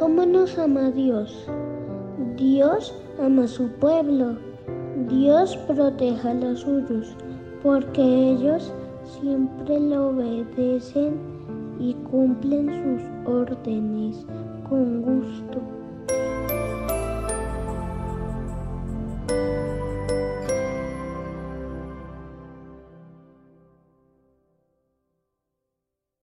Cómo nos ama Dios. Dios ama a su pueblo. Dios protege a los suyos, porque ellos siempre lo obedecen y cumplen sus órdenes con gusto.